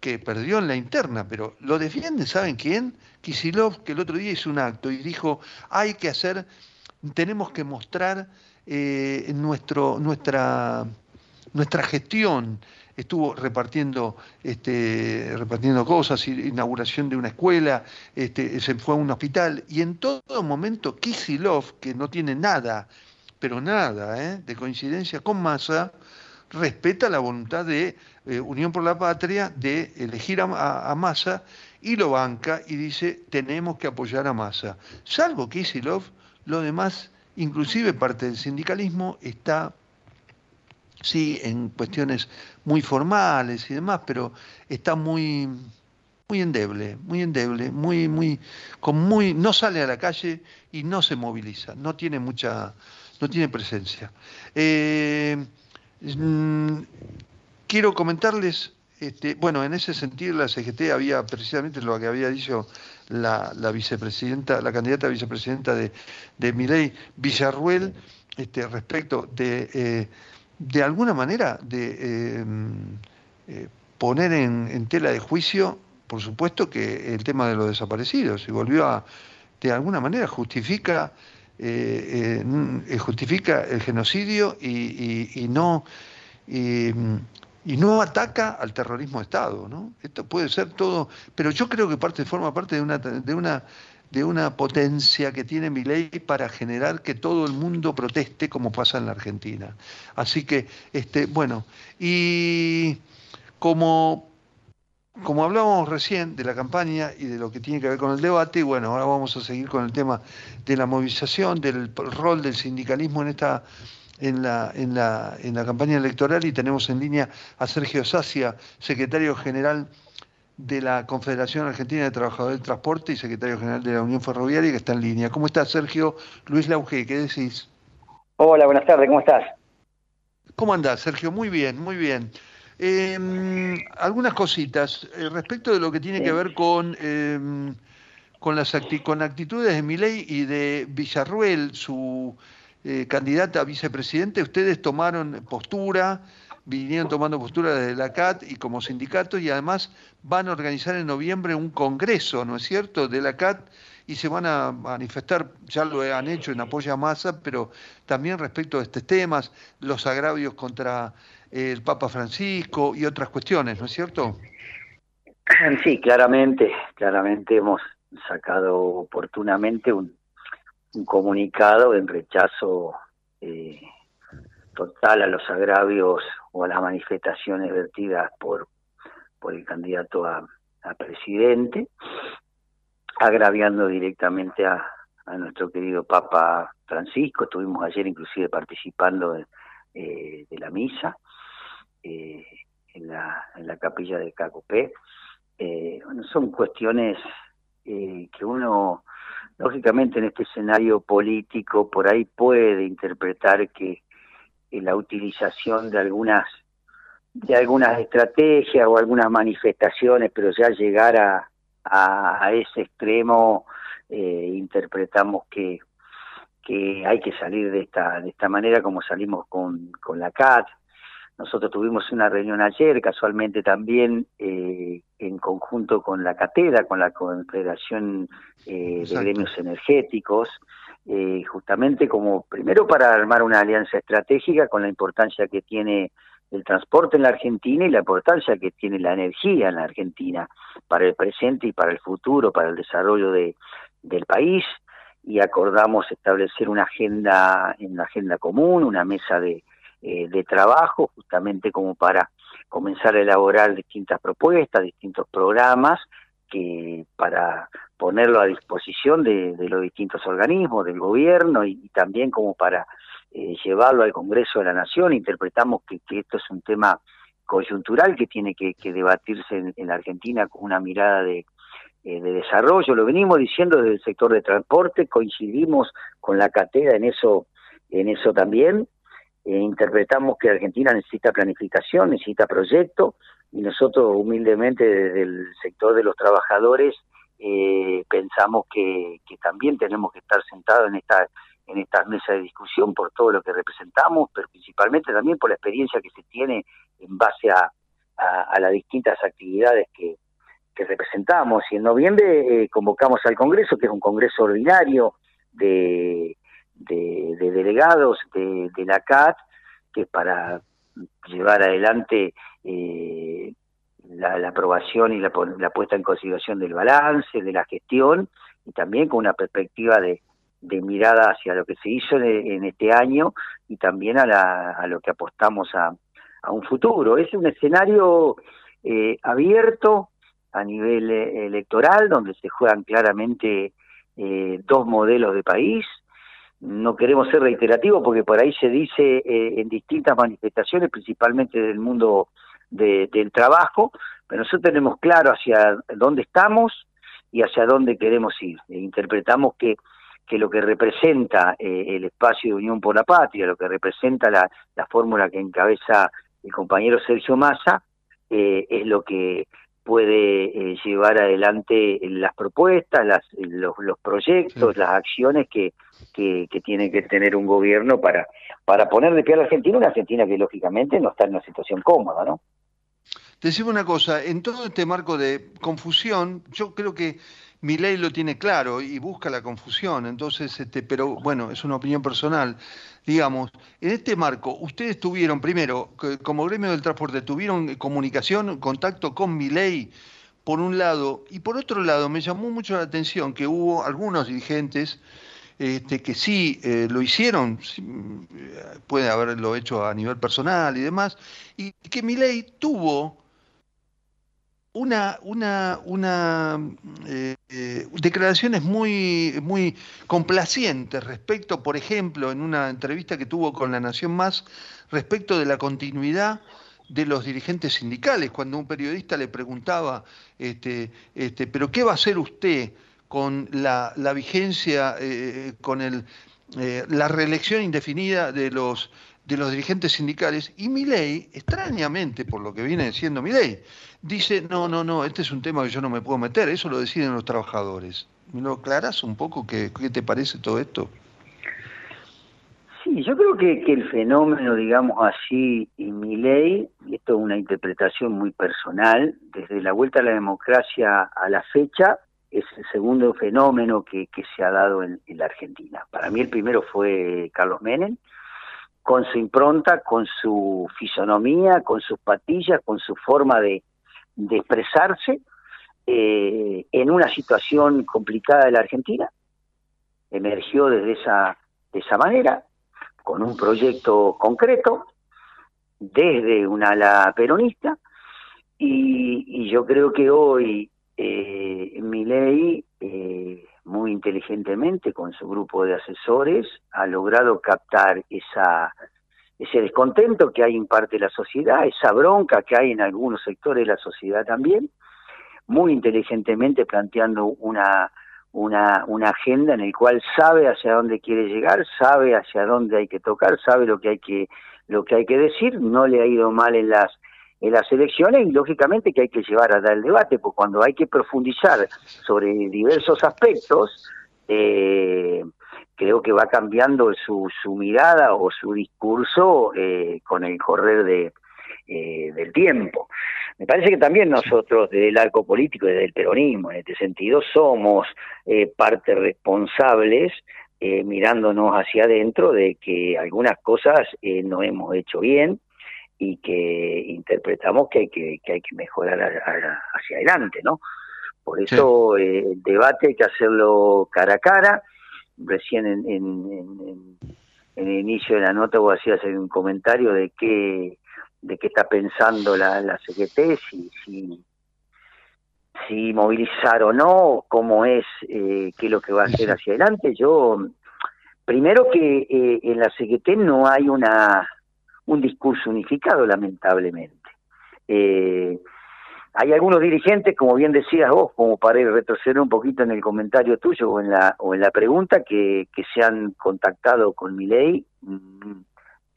que perdió en la interna, pero lo defiende, ¿saben quién? Kisilov, que el otro día hizo un acto y dijo, hay que hacer, tenemos que mostrar eh, nuestro, nuestra, nuestra gestión. Estuvo repartiendo, este, repartiendo cosas, inauguración de una escuela, este, se fue a un hospital, y en todo momento Kisilov, que no tiene nada, pero nada, ¿eh? de coincidencia con Massa, respeta la voluntad de eh, Unión por la Patria de elegir a, a- Massa y lo banca y dice tenemos que apoyar a Massa. Salvo Kisilov, lo demás, inclusive parte del sindicalismo, está sí en cuestiones muy formales y demás, pero está muy muy endeble, muy endeble, muy muy no sale a la calle y no se moviliza, no tiene mucha no tiene presencia. Eh, mm, quiero comentarles, este, bueno, en ese sentido la CGT había precisamente lo que había dicho la, vicepresidenta, la candidata a vicepresidenta de, de Miley, Villarruel, este, respecto de, eh, de alguna manera de eh, eh, poner en tela de juicio, por supuesto, que el tema de los desaparecidos y volvió a, de alguna manera, justifica, eh, eh, justifica el genocidio y, no y no ataca al terrorismo de Estado, ¿no? Esto puede ser todo, pero yo creo que parte forma parte de una de una de una potencia que tiene mi ley para generar que todo el mundo proteste como pasa en la Argentina. Así que, este, bueno, y como como hablábamos recién de la campaña y de lo que tiene que ver con el debate, y bueno, ahora vamos a seguir con el tema de la movilización, del rol del sindicalismo en esta en la, en la, en la campaña electoral y tenemos en línea a Sergio Sacia, secretario general de la Confederación Argentina de Trabajadores del Transporte y secretario general de la Unión Ferroviaria, que está en línea. ¿Cómo estás, Sergio? Luis Lauge, ¿qué decís? Hola, buenas tardes, ¿cómo estás? ¿Cómo andás, Sergio? Muy bien, muy bien. Eh, algunas cositas eh, respecto de lo que tiene que ver con, eh, con las acti- con actitudes de Milei y de Villarruel, su eh, candidata a vicepresidente. Ustedes tomaron postura, vinieron tomando postura desde la CAT y como sindicato y además van a organizar en noviembre un congreso, ¿no es cierto?, de la CAT y se van a manifestar, ya lo han hecho en apoyo a Massa, pero también respecto a estos temas, los agravios contra el Papa Francisco y otras cuestiones, ¿no es cierto? Sí, claramente, claramente hemos sacado oportunamente un, un comunicado en rechazo eh, total a los agravios o a las manifestaciones vertidas por, por el candidato a, a presidente, agraviando directamente a, a nuestro querido Papa Francisco. Estuvimos ayer inclusive participando de, eh, de la misa eh, en, la, en la capilla de Cacopé. Eh, son cuestiones eh, que uno, lógicamente en este escenario político, por ahí puede interpretar que la utilización de algunas de algunas estrategias o algunas manifestaciones, pero ya llegar a, a, a ese extremo, interpretamos que, que hay que salir de esta, de esta manera como salimos con, con la CAT. Nosotros tuvimos una reunión ayer, casualmente también eh, en conjunto con la CATEDA, con la Confederación eh, de. Gremios Energéticos, eh, justamente como primero para armar una alianza estratégica con la importancia que tiene el transporte en la Argentina y la importancia que tiene la energía en la Argentina para el presente y para el futuro, para el desarrollo de, del país y acordamos establecer una agenda, una agenda común, una mesa de, eh, de trabajo, justamente como para comenzar a elaborar distintas propuestas, distintos programas que para ponerlo a disposición de, los distintos organismos, del gobierno y, también como para eh, llevarlo al Congreso de la Nación. Interpretamos que, que esto es un tema coyuntural que tiene que, debatirse en, en la Argentina con una mirada de, eh, de desarrollo. Lo venimos diciendo desde el sector de transporte, coincidimos con la catedra en eso, en eso también. Eh, interpretamos que Argentina necesita planificación, necesita proyecto, y nosotros humildemente desde el sector de los trabajadores eh, pensamos que, también tenemos que estar sentados en esta en estas mesas de discusión por todo lo que representamos, pero principalmente también por la experiencia que se tiene en base a, las distintas actividades que, que representamos. Y en noviembre eh, convocamos al Congreso, que es un Congreso ordinario de, de, de delegados de, de la CAT, que para llevar adelante eh, la, aprobación y la, puesta en consideración del balance, de la gestión, y también con una perspectiva de, mirada hacia lo que se hizo en, este año y también a, la, a lo que apostamos a, a un futuro. Es un escenario eh, abierto a nivel eh, electoral, donde se juegan claramente eh, dos modelos de país. No queremos ser reiterativos porque por ahí se dice eh, en distintas manifestaciones, principalmente del mundo de- del trabajo, pero nosotros tenemos claro hacia dónde estamos y hacia dónde queremos ir. E interpretamos que que lo que representa eh, el espacio de Unión por la Patria, lo que representa la, la fórmula que encabeza el compañero Sergio Massa, eh, es lo que puede eh, llevar adelante las propuestas, las, los, los proyectos, las acciones que, que, que, tiene que tener un gobierno para, para poner de pie a la Argentina, una Argentina que lógicamente no está en una situación cómoda, ¿no? Te decimos una cosa, en todo este marco de confusión, yo creo que mi ley lo tiene claro y busca la confusión, entonces, este, pero bueno, es una opinión personal. Digamos, en este marco, ustedes tuvieron, primero, como gremio del transporte, tuvieron comunicación, contacto con mi ley, por un lado, y por otro lado, me llamó mucho la atención que hubo algunos dirigentes este, que sí eh, lo hicieron, sí, puede haberlo hecho a nivel personal y demás, y que mi ley tuvo una, una, una eh, eh, declaraciones muy, muy complacientes respecto, por ejemplo, en una entrevista que tuvo con La Nación Más, respecto de la continuidad de los dirigentes sindicales, cuando un periodista le preguntaba, este, este, pero ¿qué va a hacer usted con la, la vigencia, eh, con el, eh, la reelección indefinida de los de los dirigentes sindicales y mi ley, extrañamente por lo que viene diciendo mi ley, dice, no, no, no, este es un tema que yo no me puedo meter, eso lo deciden los trabajadores. ¿Me lo aclaras un poco qué, qué te parece todo esto? Sí, yo creo que, que el fenómeno, digamos así, y mi ley, y esto es una interpretación muy personal, desde la vuelta a la democracia a la fecha, es el segundo fenómeno que, que se ha dado en, en la Argentina. Para mí el primero fue Carlos Menem, con su impronta, con su fisonomía, con sus patillas, con su forma de, expresarse eh, en una situación complicada de la Argentina. Emergió desde esa, de esa manera, con un proyecto concreto, desde una ala peronista, y, yo creo que hoy eh, mi ley eh, muy inteligentemente con su grupo de asesores, ha logrado captar esa, ese descontento que hay en parte de la sociedad, esa bronca que hay en algunos sectores de la sociedad también, muy inteligentemente planteando una, una, una agenda en el cual sabe hacia dónde quiere llegar, sabe hacia dónde hay que tocar, sabe lo que hay que, lo que hay que decir, no le ha ido mal en las en las elecciones y lógicamente que hay que llevar a dar el debate, porque cuando hay que profundizar sobre diversos aspectos, eh, creo que va cambiando su, su mirada o su discurso eh, con el correr de, eh, del tiempo. Me parece que también nosotros del arco político y del peronismo, en este sentido, somos parte responsables mirándonos hacia adentro de que algunas cosas no hemos hecho bien, y que interpretamos que hay que, que hay que mejorar a, a, hacia adelante, ¿no? Por eso sí. eh, el debate hay que hacerlo cara a cara. Recién en, en, en, en el inicio de la nota vos hacías un comentario de qué de qué está pensando la, la CGT, si, si, si movilizar o no, cómo es, eh, qué es lo que va a hacer hacia adelante. Yo, primero que eh, en la CGT no hay una un discurso unificado, lamentablemente. Eh, hay algunos dirigentes, como bien decías vos, como para ir retroceder un poquito en el comentario tuyo o en la, o en la pregunta, que, que se han contactado con mi ley. Mm,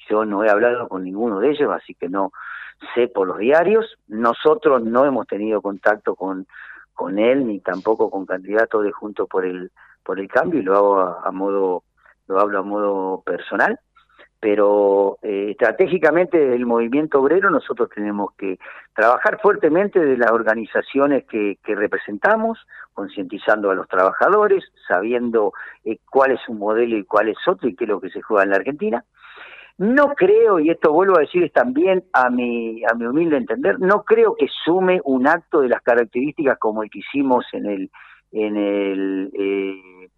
yo no he hablado con ninguno de ellos, así que no sé por los diarios. Nosotros no hemos tenido contacto con, con él, ni tampoco con candidatos de Juntos por el, por el Cambio, y lo hago a modo, lo hablo a modo personal pero eh, estratégicamente del movimiento obrero nosotros tenemos que trabajar fuertemente de las organizaciones que, que representamos, concientizando a los trabajadores, sabiendo eh, cuál es un modelo y cuál es otro y qué es lo que se juega en la Argentina. No creo, y esto vuelvo a decir también a mi, a mi humilde entender, no creo que sume un acto de las características como el que hicimos en el, en el eh,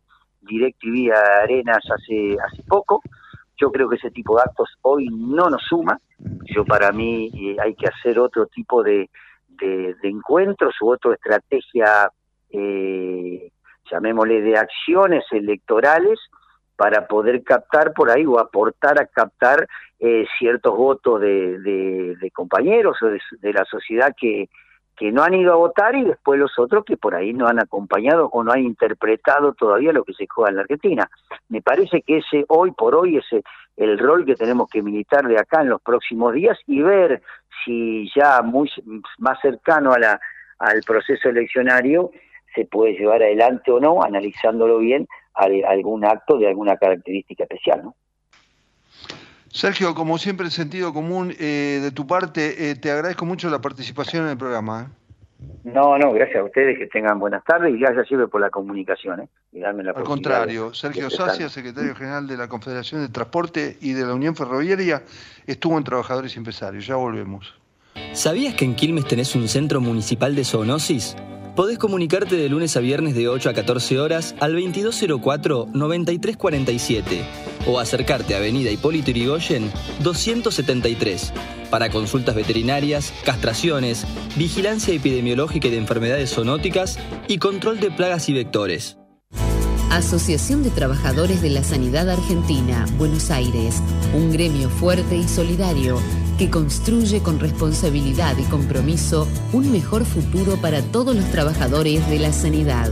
DirecTV Arenas hace, hace poco, yo creo que ese tipo de actos hoy no nos suma. Yo para mí eh, hay que hacer otro tipo de, de, de encuentros u otra estrategia, eh, llamémosle, de acciones electorales para poder captar por ahí o aportar a captar eh, ciertos votos de, de, de compañeros o de, de la sociedad que, que no han ido a votar y después los otros que por ahí no han acompañado o no han interpretado todavía lo que se juega en la Argentina. Me parece que ese hoy por hoy es el rol que tenemos que militar de acá en los próximos días y ver si ya muy más cercano a la al proceso eleccionario se puede llevar adelante o no, analizándolo bien, algún acto de alguna característica especial, ¿no? Sergio, como siempre en sentido común eh, de tu parte, eh, te agradezco mucho la participación en el programa. ¿eh? No, no, gracias a ustedes, que tengan buenas tardes y gracias siempre por la comunicación. ¿eh? Y darme la Al contrario, Sergio Sacia, secretario general de la Confederación de Transporte y de la Unión Ferroviaria, estuvo en Trabajadores y Empresarios. Ya volvemos. ¿Sabías que en Quilmes tenés un centro municipal de zoonosis? Podés comunicarte de lunes a viernes de 8 a 14 horas al 2204-9347 o acercarte a Avenida Hipólito Yrigoyen 273 para consultas veterinarias, castraciones, vigilancia epidemiológica y de enfermedades zoonóticas y control de plagas y vectores. Asociación de Trabajadores de la Sanidad Argentina, Buenos Aires, un gremio fuerte y solidario que construye con responsabilidad y compromiso un mejor futuro para todos los trabajadores de la sanidad.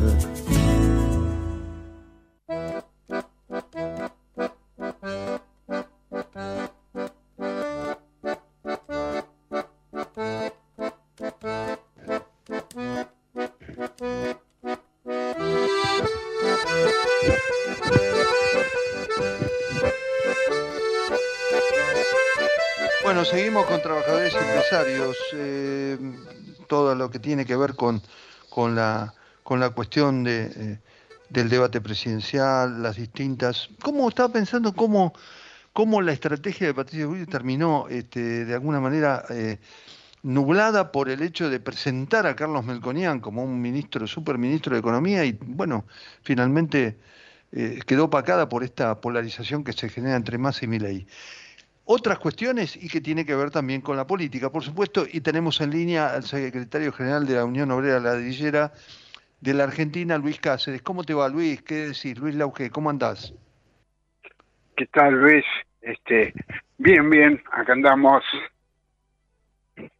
Con trabajadores y empresarios. eh, todo lo que tiene que ver con, con, la, con la cuestión de, eh, del debate presidencial, las distintas. ¿Cómo estaba pensando cómo, cómo la estrategia de Patricio Bullrich terminó este, de alguna manera eh, nublada por el hecho de presentar a Carlos Melconian como un ministro, superministro de Economía y, bueno, finalmente quedó opacada por esta polarización que se genera entre Massa y Milei otras cuestiones y que tiene que ver también con la política, por supuesto, y tenemos en línea al secretario general de la Unión Obrera Ladrillera de la Argentina, Luis Cáceres. ¿Cómo te va, Luis? ¿Qué decís? Luis Lauge, ¿cómo andás? ¿Qué tal, Luis? Este, bien, bien, acá andamos.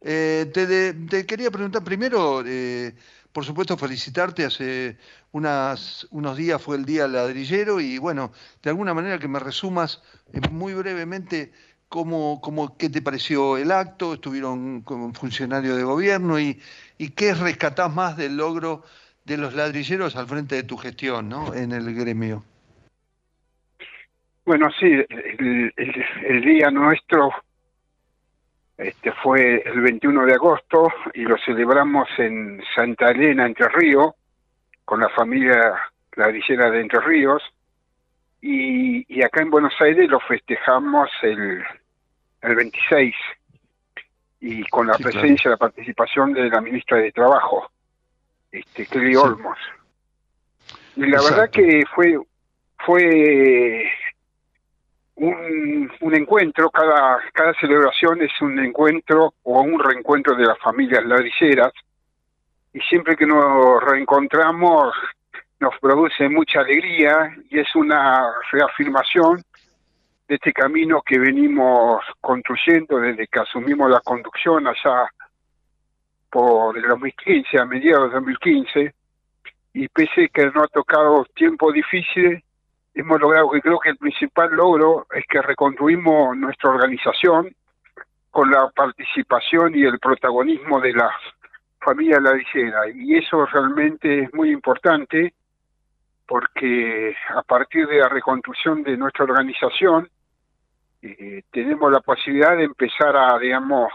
Eh, te, de- te quería preguntar primero, eh, por supuesto, felicitarte. Hace unas, unos días fue el Día Ladrillero y, bueno, de alguna manera que me resumas eh, muy brevemente cómo, cómo, qué te pareció el acto, estuvieron como funcionarios de gobierno y, y qué rescatás más del logro de los ladrilleros al frente de tu gestión, ¿no? En el gremio. Bueno, sí, el, el- el día nuestro este fue el 21 de agosto y lo celebramos en Santa Elena, Entre Ríos, con la familia ladrillera de Entre Ríos. Y, y acá en Buenos Aires lo festejamos el, el 26 y con la Sí, claro. presencia, la participación de la ministra de Trabajo, este, Kelly Sí. Olmos. Y la verdad que fue fue un, un encuentro, cada, cada celebración es un encuentro o un reencuentro de las familias ladrilleras y siempre que nos reencontramos nos produce mucha alegría y es una reafirmación de este camino que venimos construyendo desde que asumimos la conducción allá por el 2015, a mediados de 2015, y pese que no ha tocado tiempos difíciles, hemos logrado que creo que el principal logro es que reconstruimos nuestra organización con la participación y el protagonismo de las familias ladrilleras y eso realmente es muy importante porque a partir de la reconstrucción de nuestra organización eh, tenemos la posibilidad de empezar a digamos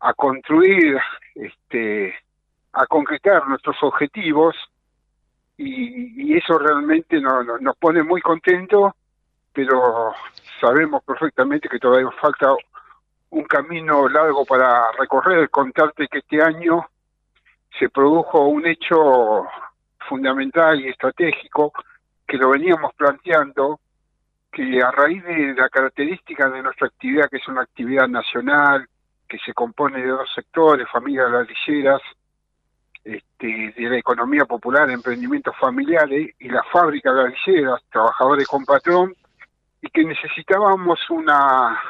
a construir este a concretar nuestros objetivos y, y eso realmente no- no- nos pone muy contentos, pero sabemos perfectamente que todavía falta un camino largo para recorrer. Contarte que este año se produjo un hecho fundamental y estratégico que lo veníamos planteando, que a raíz de la característica de nuestra actividad, que es una actividad nacional, que se compone de dos sectores, familias ladrilleras, este, de la economía popular, emprendimientos familiares y las fábricas ladrilleras, trabajadores con patrón, y que necesitábamos una,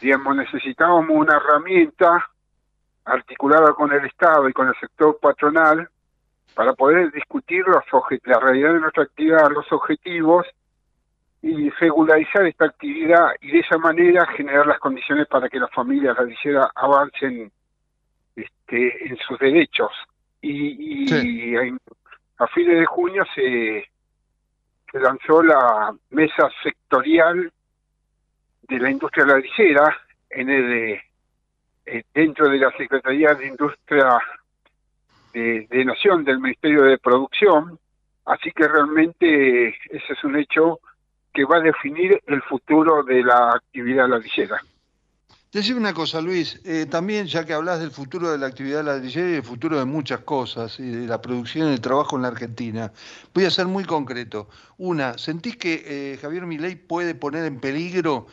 digamos, necesitábamos una herramienta articulada con el Estado y con el sector patronal para poder discutir los la realidad de nuestra actividad, los objetivos y regularizar esta actividad y de esa manera generar las condiciones para que las familias ladrilleras avancen este, en sus derechos. Y, y en- a fines de junio se, se lanzó la mesa sectorial de la industria ladrillera en el, eh, dentro de la Secretaría de Industria de, de Nación del Ministerio de Producción, así que realmente ese es un hecho que va a definir el futuro de la actividad ladrillera. Decime una cosa, Luis, eh, también ya que hablas del futuro de la actividad ladrillera y del futuro de muchas cosas, y de la producción y el trabajo en la Argentina, voy a ser muy concreto. Una, ¿sentís que eh, Javier Milei puede poner en peligro,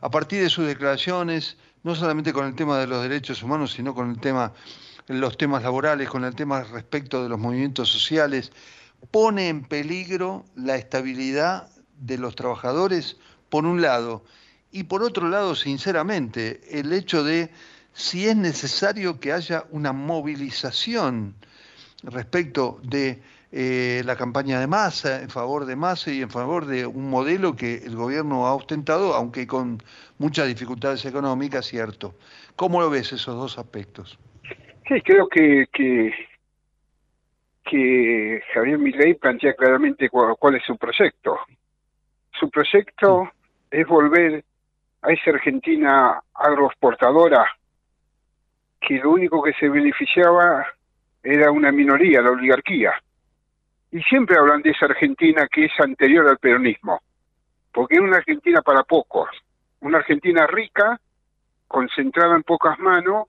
a partir de sus declaraciones, no solamente con el tema de los derechos humanos, sino con el tema, los temas laborales, con el tema respecto de los movimientos sociales, pone en peligro la estabilidad de los trabajadores, por un lado, y por otro lado, sinceramente, el hecho de si es necesario que haya una movilización respecto de eh, la campaña de masa, en favor de masa y en favor de un modelo que el gobierno ha ostentado, aunque con muchas dificultades económicas, cierto. ¿Cómo lo ves esos dos aspectos? Sí, creo que, que, que Javier Milei plantea claramente cuál, cuál es su proyecto. Su proyecto es volver a esa Argentina agroexportadora que lo único que se beneficiaba era una minoría, la oligarquía. Y siempre hablan de esa Argentina que es anterior al peronismo, porque es una Argentina para pocos, una Argentina rica, concentrada en pocas manos,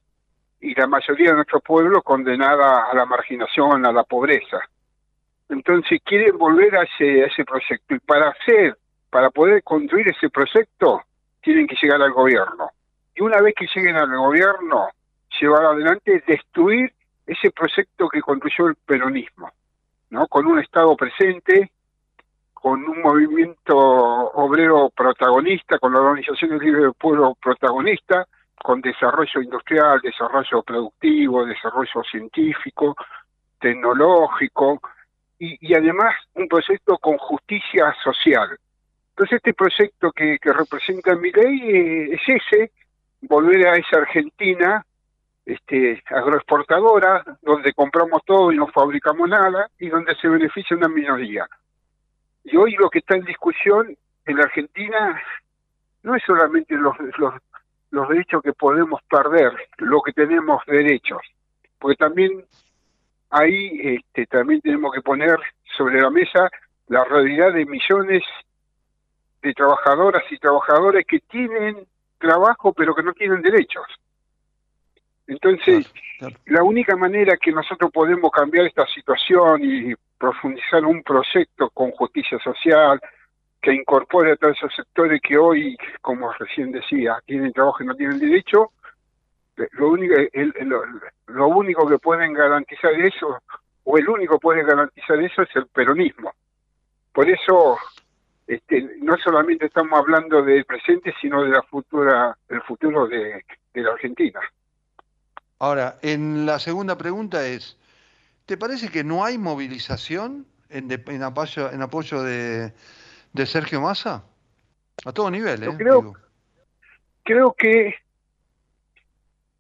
y la mayoría de nuestro pueblo condenada a la marginación, a la pobreza. Entonces quieren volver a ese, proyecto y para hacer, para poder construir ese proyecto, tienen que llegar al gobierno. Y una vez que lleguen al gobierno, llevar adelante, destruir ese proyecto que construyó el peronismo, ¿no? Con un Estado presente, con un movimiento obrero protagonista, con las organizaciones libres del pueblo protagonista, con desarrollo industrial, desarrollo productivo, desarrollo científico, tecnológico, y, además un proyecto con justicia social. Entonces este proyecto que, que representa mi ley eh, es ese, volver a esa Argentina este, agroexportadora, donde compramos todo y no fabricamos nada, y donde se beneficia una minoría. Y hoy lo que está en discusión en la Argentina no es solamente los, los derechos que podemos perder, lo que tenemos derechos, porque también ahí este, también tenemos que poner sobre la mesa la realidad de millones de trabajadoras y trabajadores que tienen trabajo pero que no tienen derechos. Entonces, la única manera que nosotros podemos cambiar esta situación y profundizar un proyecto con justicia social que incorpore a todos esos sectores que hoy, como recién decía, tienen trabajo y no tienen derecho, lo único, el- el- lo, único que pueden garantizar eso, o el único que puede garantizar eso es el peronismo. Por eso, este, no solamente estamos hablando del presente, sino de la futura, el futuro de, de la Argentina. Ahora, en la segunda pregunta es, ¿te parece que no hay movilización en, de- en apoyo, en apoyo de, de Sergio Massa? A todo nivel, ¿eh? Creo, Digo. creo que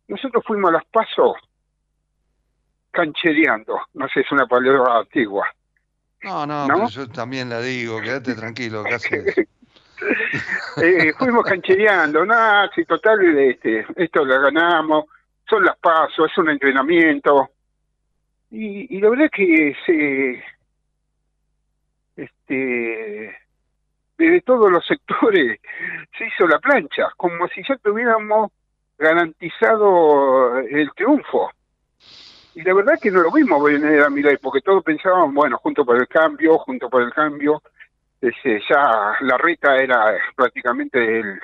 nosotros fuimos a las pasos canchereando, no sé, es una palabra antigua. No, no, ¿No? pero yo también la digo, quédate tranquilo, ¿qué haces? Eh, fuimos canchereando, nada, si total, este, esto lo ganamos, son las pasos, es un entrenamiento. Y, y la verdad que se, este, desde todos los sectores se hizo la plancha, como si ya tuviéramos garantizado el triunfo. Y la verdad que no lo vimos venir a Milei, porque todos pensábamos, bueno, junto por el cambio, junto por el cambio, ese, ya la reta era prácticamente el,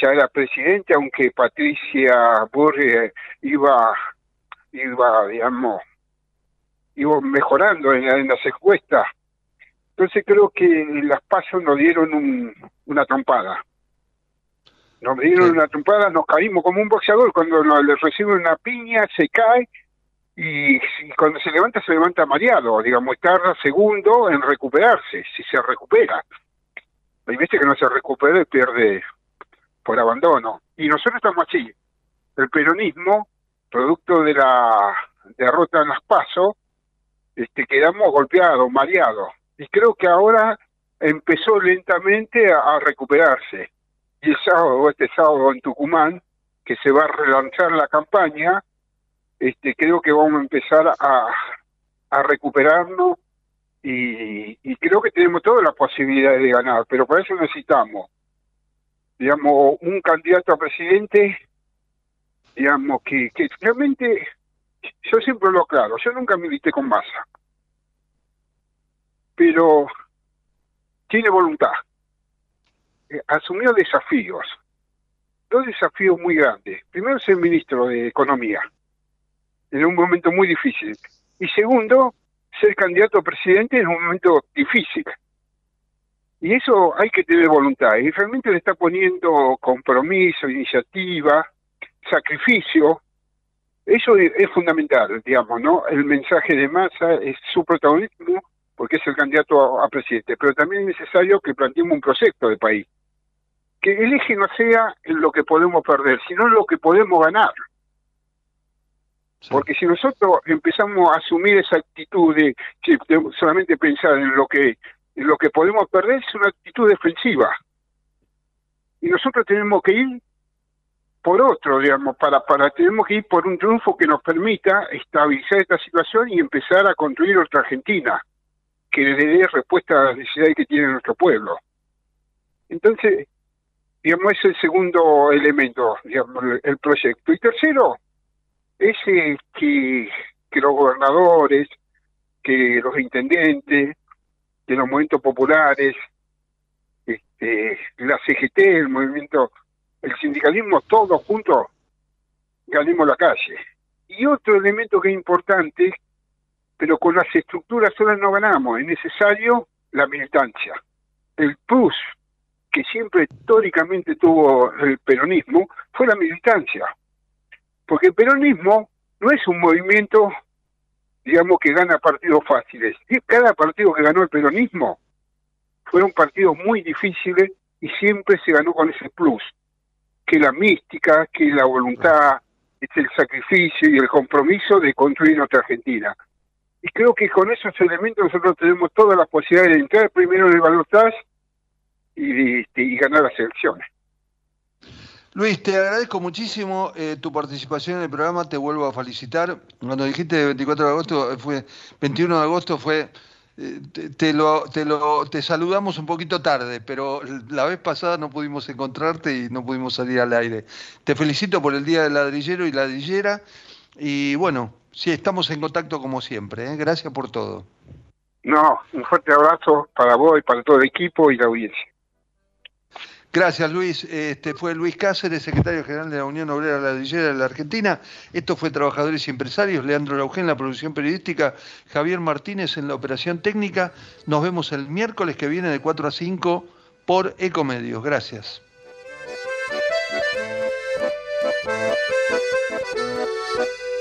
ya era presidente, aunque Patricia Burri iba, iba, digamos, iba mejorando en, en las encuestas. Entonces creo que las pasos nos dieron un- una trompada. Nos dieron una trompada, nos caímos como un boxeador cuando nos, le recibe una piña, se cae y, y cuando se levanta se levanta mareado, digamos, tarda segundo en recuperarse, si se recupera. Hay veces que no se recupera y pierde por abandono. Y nosotros estamos así. El peronismo producto de la derrota en las PASO, este, quedamos golpeados, mareados. Y creo que ahora empezó lentamente a, recuperarse. Y el sábado, este sábado en Tucumán, que se va a relanzar la campaña, este, creo que vamos a empezar a, a recuperarnos y, y creo que tenemos todas las posibilidades de ganar, pero para eso necesitamos, digamos, un candidato a presidente, digamos, que, que realmente, yo siempre lo aclaro, yo nunca milité con masa, pero tiene voluntad, eh, asumió desafíos, dos desafíos muy grandes. Primero, ser ministro de Economía, en un momento muy difícil. Y segundo, ser candidato a presidente en un momento difícil. Y eso hay que tener voluntad. Y realmente le está poniendo compromiso, iniciativa, sacrificio. Eso es, fundamental, digamos, ¿no? El mensaje de masa es su protagonismo porque es el candidato a, a presidente. Pero también es necesario que planteemos un proyecto de país. Que el eje no sea en lo que podemos perder, sino en lo que podemos ganar. Porque si nosotros empezamos a asumir esa actitud de, de solamente pensar en lo que en lo que podemos perder es una actitud defensiva. Y nosotros tenemos que ir por otro, digamos, para para tenemos que ir por un triunfo que nos permita estabilizar esta situación y empezar a construir otra Argentina que le dé respuesta a las necesidades que tiene nuestro pueblo. Entonces, digamos, es el segundo elemento, digamos, el, proyecto. Y tercero, es que, que los gobernadores, que los intendentes, que los movimientos populares, este, la CGT, el movimiento, el sindicalismo, todos juntos ganemos la calle. Y otro elemento que es importante, pero con las estructuras solas no ganamos, es necesario la militancia. El plus que siempre históricamente tuvo el peronismo fue la militancia. Porque el peronismo no es un movimiento, digamos, que gana partidos fáciles. Cada partido que ganó el peronismo fueron partidos muy difíciles y siempre se ganó con ese plus, que la mística, que la voluntad, es el sacrificio y el compromiso de construir nuestra Argentina. Y creo que con esos elementos nosotros tenemos todas las posibilidades de entrar primero en el balotaje y, y, ganar las elecciones. Luis, te agradezco muchísimo eh, tu participación en el programa, te vuelvo a felicitar. Cuando dijiste 24 de agosto, fue 21 de agosto fue eh, te, lo, te, lo, te saludamos un poquito tarde, pero la vez pasada no pudimos encontrarte y no pudimos salir al aire. Te felicito por el Día del Ladrillero y Ladrillera y bueno, sí, estamos en contacto como siempre. ¿eh? Gracias por todo. No, un fuerte abrazo para vos y para todo el equipo y la audiencia. Gracias, Luis. Este fue Luis Cáceres, secretario general de la Unión Obrera Ladrillera de la Argentina. Esto fue Trabajadores y Empresarios. Leandro Laugen en la producción periodística. Javier Martínez en la operación técnica. Nos vemos el miércoles que viene de 4 a 5 por Ecomedios. Gracias.